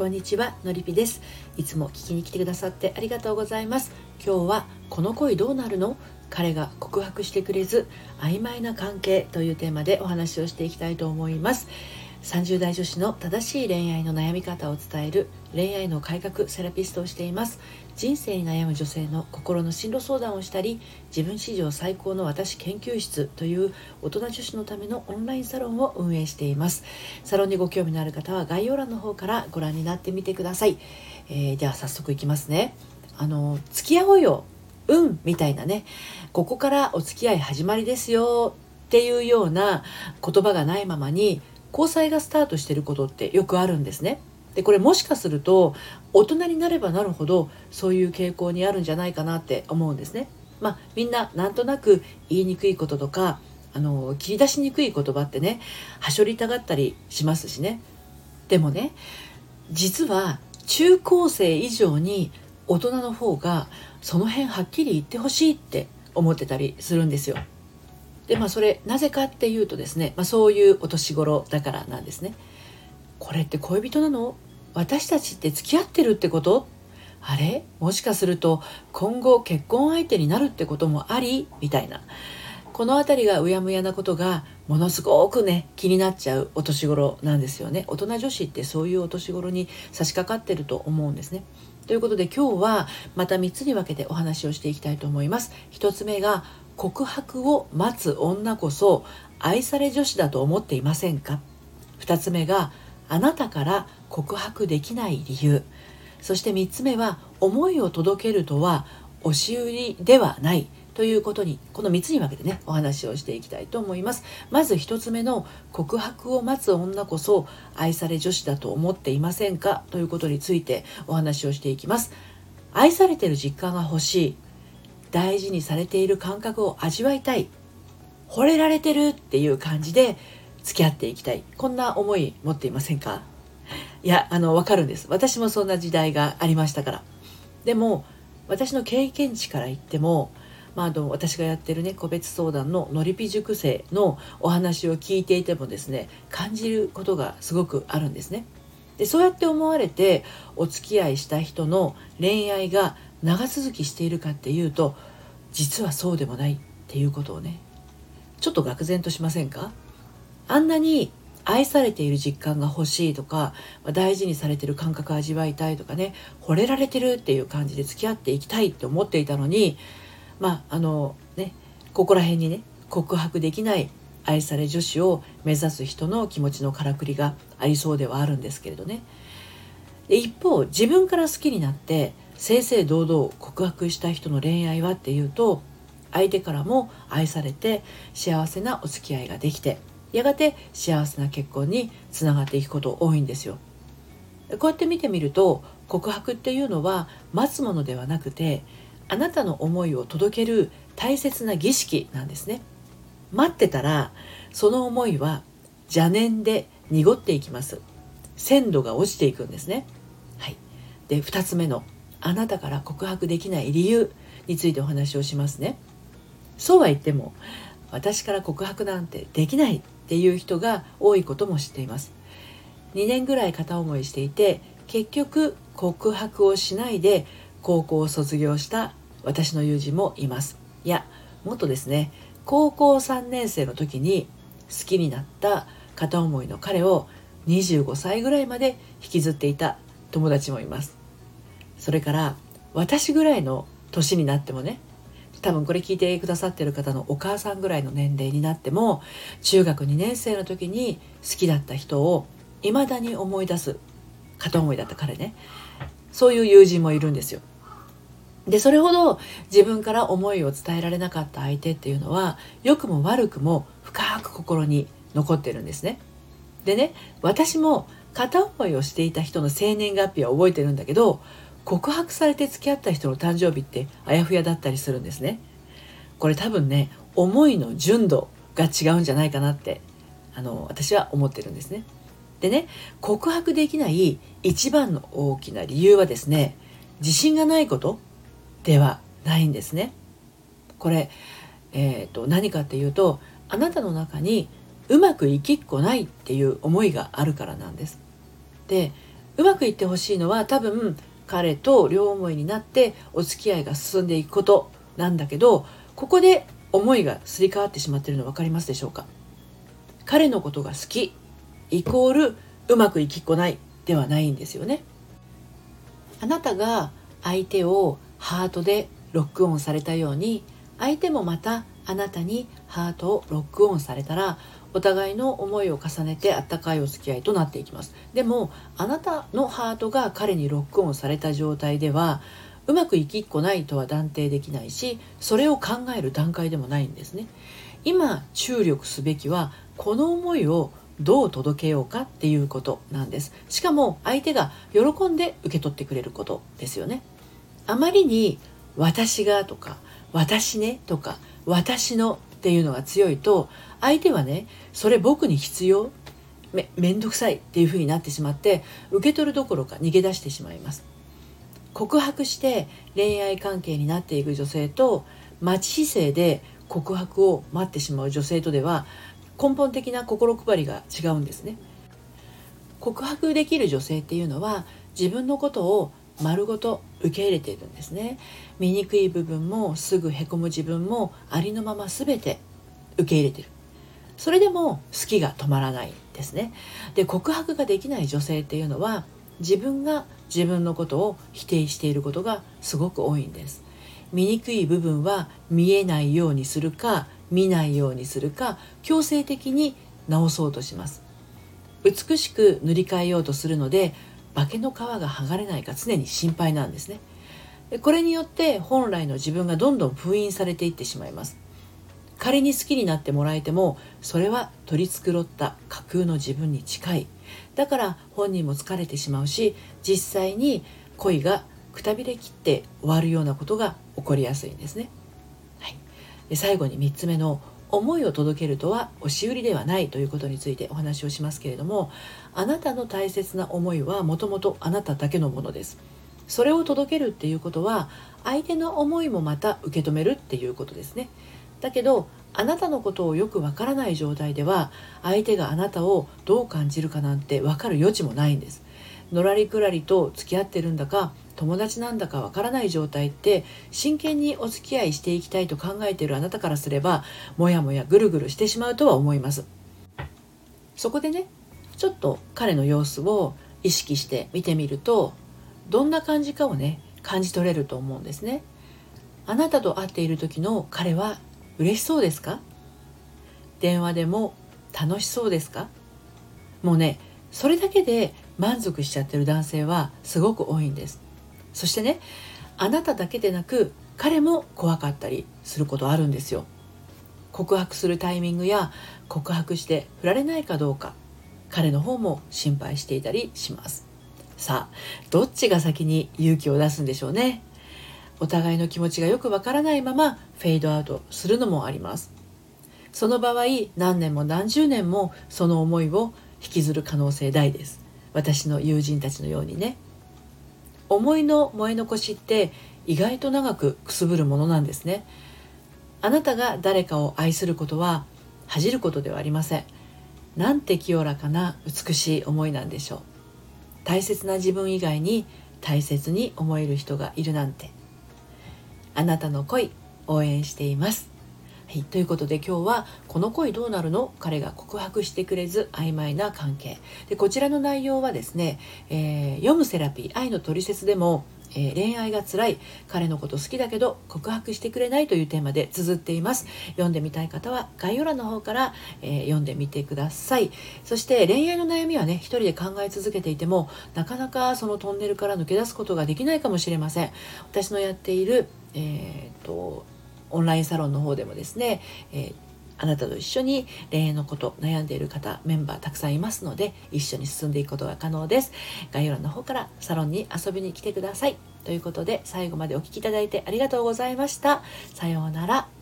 こんにちはのりぴです。いつも聞きに来てくださってありがとうございます。今日はこの恋どうなるの？彼が告白してくれず曖昧な関係というテーマでお話をしていきたいと思います。30代女子の正しい恋愛の悩み方を伝える恋愛の改革セラピストをしています。人生に悩む女性の心の進路相談をしたり自分史上最高の私研究室という大人女子のためのオンラインサロンを運営しています。サロンにご興味のある方は概要欄の方からご覧になってみてください、えー、では早速いきますね。あの付き合おうようんみたいなね。ここからお付き合い始まりですよっていうような言葉がないままに交際がスタートしてることってよくあるんですね。でこれもしかすると大人になればなるほどそういう傾向にあるんじゃないかなって思うんですね。まあ、みんななんとなく言いにくいこととかあの切り出しにくい言葉ってねはしょりたがったりしますしね。でもね実は中高生以上に大人の方がその辺はっきり言ってほしいって思ってたりするんですよ。でまあそれなぜかっていうとですね、まあ、そういうお年頃だからなんですね。これって恋人なの？私たちって付き合ってるってこと？あれ？もしかすると今後結婚相手になるってこともあり？みたいな。この辺りがうやむやなことがものすごくね気になっちゃうお年頃なんですよね。大人女子ってそういうお年頃に差し掛かってると思うんですね。ということで今日はまた3つに分けてお話をしていきたいと思います。1つ目が告白を待つ女こそ愛され女子だと思っていませんか？2つ目があなたから告白できない理由。そして3つ目は思いを届けるとは押し売りではない。ということにこの3つに分けてねお話をしていきたいと思います。まず1つ目の告白を待つ女こそ愛され女子だと思っていませんか？ということについてお話をしていきます。愛されてる実感が欲しい。大事にされている感覚を味わいたい。惚れられてるっていう感じで付き合っていきたい。こんな思い持っていませんか？いやあの分かるんです。私もそんな時代がありましたから。でも私の経験値から言ってもまあ、あの私がやってるね個別相談ののりぴ塾生のお話を聞いていてもですね感じることがすごくあるんですね。でそうやって思われてお付き合いした人の恋愛が長続きしているかっていうと実はそうでもないっていうことをねちょっと愕然としませんか？あんなに愛されている実感が欲しいとか大事にされてる感覚を味わいたいとかね惚れられてるっていう感じで付き合っていきたいって思っていたのにまああのねここら辺にね告白できない愛され女子を目指す人の気持ちのからくりがありそうではあるんですけれどね。で一方自分から好きになって正々堂々告白した人の恋愛はっていうと相手からも愛されて幸せなお付き合いができてやがて幸せな結婚につながっていくこと多いんですよ。こうやって見てみると告白っていうのは待つものではなくてあなたの思いを届ける大切な儀式なんですね。待ってたらその思いは邪念で濁っていきます。鮮度が落ちていくんですね。はい。で2つ目のあなたから告白できない理由についてお話をしますね。そうは言っても私から告白なんてできないっていう人が多いことも知っています。2年ぐらい片思いしていて結局告白をしないで高校を卒業した私の友人もいます。いやもっとですね高校3年生の時に好きになった片思いの彼を25歳ぐらいまで引きずっていた友達もいます。それから私ぐらいの年になってもね多分これ聞いてくださってる方のお母さんぐらいの年齢になっても中学2年生の時に好きだった人を未だに思い出す片思いだった彼ねそういう友人もいるんですよ。でそれほど自分から思いを伝えられなかった相手っていうのは良くも悪くも深く心に残ってるんですね。でね私も片思いをしていた人の生年月日は覚えてるんだけど告白されて付き合った人の誕生日ってあやふやだったりするんですね。これ多分ね思いの純度が違うんじゃないかなってあの私は思ってるんですね。でね告白できない一番の大きな理由はですね自信がないことではないんですね。これ、えー、と何かっていうとあなたの中にうまくいきっこないっていう思いがあるからなんです。でうまくいってほしいのは多分彼と両思いになってお付き合いが進んでいくことなんだけどここで思いがすり替わってしまっているの分かりますでしょうか？彼のことが好きイコールうまくいきっこないではないんですよね。あなたが相手をハートでロックオンされたように相手もまたあなたにハートをロックオンされたらお互いの思いを重ねてあったかいお付き合いとなっていきます。でもあなたのハートが彼にロックオンされた状態ではうまくいきっこないとは断定できないしそれを考える段階でもないんですね。今注力すべきはこの思いをどう届けようかっていうことなんです。しかも相手が喜んで受け取ってくれることですよね。あまりに私がとか私ねとか私のっていうのが強いと相手はねそれ僕に必要めめんどくさいっていう風になってしまって受け取るどころか逃げ出してしまいます。告白して恋愛関係になっていく女性と待ち姿勢で告白を待ってしまう女性とでは根本的な心配りが違うんですね。告白できる女性っていうのは自分のことを丸ごと受け入れているんですね。醜い部分もすぐへこむ自分もありのまま全て受け入れてる。それでも好きが止まらないですね。で告白ができない女性っていうのは自分が自分のことを否定していることがすごく多いんです。醜い部分は見えないようにするか見ないようにするか強制的に直そうとします。美しく塗り替えようとするので化けの皮が剥がれないか常に心配なんですね。でこれによって本来の自分がどんどん封印されていってしまいます。仮に好きになってもらえてもそれは取り繕った架空の自分に近い。だから本人も疲れてしまうし実際に恋がくたびれきって終わるようなことが起こりやすいんですね、はい、で最後に3つ目の思いを届けるとは押し売りではないということについてお話をしますけれどもあなたの大切な思いはもともとあなただけのものです。それを届けるっていうことは相手の思いもまた受け止めるっていうことですね。だけどあなたのことをよくわからない状態では相手があなたをどう感じるかなんて分かる余地もないんです。のらりくらりと付き合ってるんだか友達なんだかわからない状態って真剣にお付き合いしていきたいと考えているあなたからすればもやもやぐるぐるしてしまうとは思います。そこでねちょっと彼の様子を意識して見てみるとどんな感じかをね感じ取れると思うんですね。あなたと会っている時の彼は嬉しそうですか？電話でも楽しそうですか？もうねそれだけで満足しちゃってる男性はすごく多いんです。そしてねあなただけでなく彼も怖かったりすることあるんですよ。告白するタイミングや告白して振られないかどうか彼の方も心配していたりします。さあどっちが先に勇気を出すんでしょうね。お互いの気持ちがよくわからないままフェードアウトするのもあります。その場合何年も何十年もその思いを引きずる可能性大です。私の友人たちのようにね。思いの燃え残しって意外と長くくすぶるものなんですね。あなたが誰かを愛することは恥じることではありません。なんて清らかな美しい思いなんでしょう。大切な自分以外に大切に思える人がいるなんて。あなたの恋応援しています。はい、ということで今日は「この恋どうなるの?」彼が告白してくれず曖昧な関係。でこちらの内容はですね、えー、読むセラピー愛のトリセツでもえー、恋愛が辛い彼のこと好きだけど告白してくれないというテーマで綴っています。読んでみたい方は概要欄の方から、えー、読んでみてください。そして恋愛の悩みはね一人で考え続けていてもなかなかそのトンネルから抜け出すことができないかもしれません。私のやっているえーとオンラインサロンの方でもですね、えー、あなたと一緒に恋愛のこと悩んでいる方メンバーたくさんいますので一緒に進んでいくことが可能です。概要欄の方からサロンに遊びに来てください。ということで最後までお聴きいただいてありがとうございました。さようなら。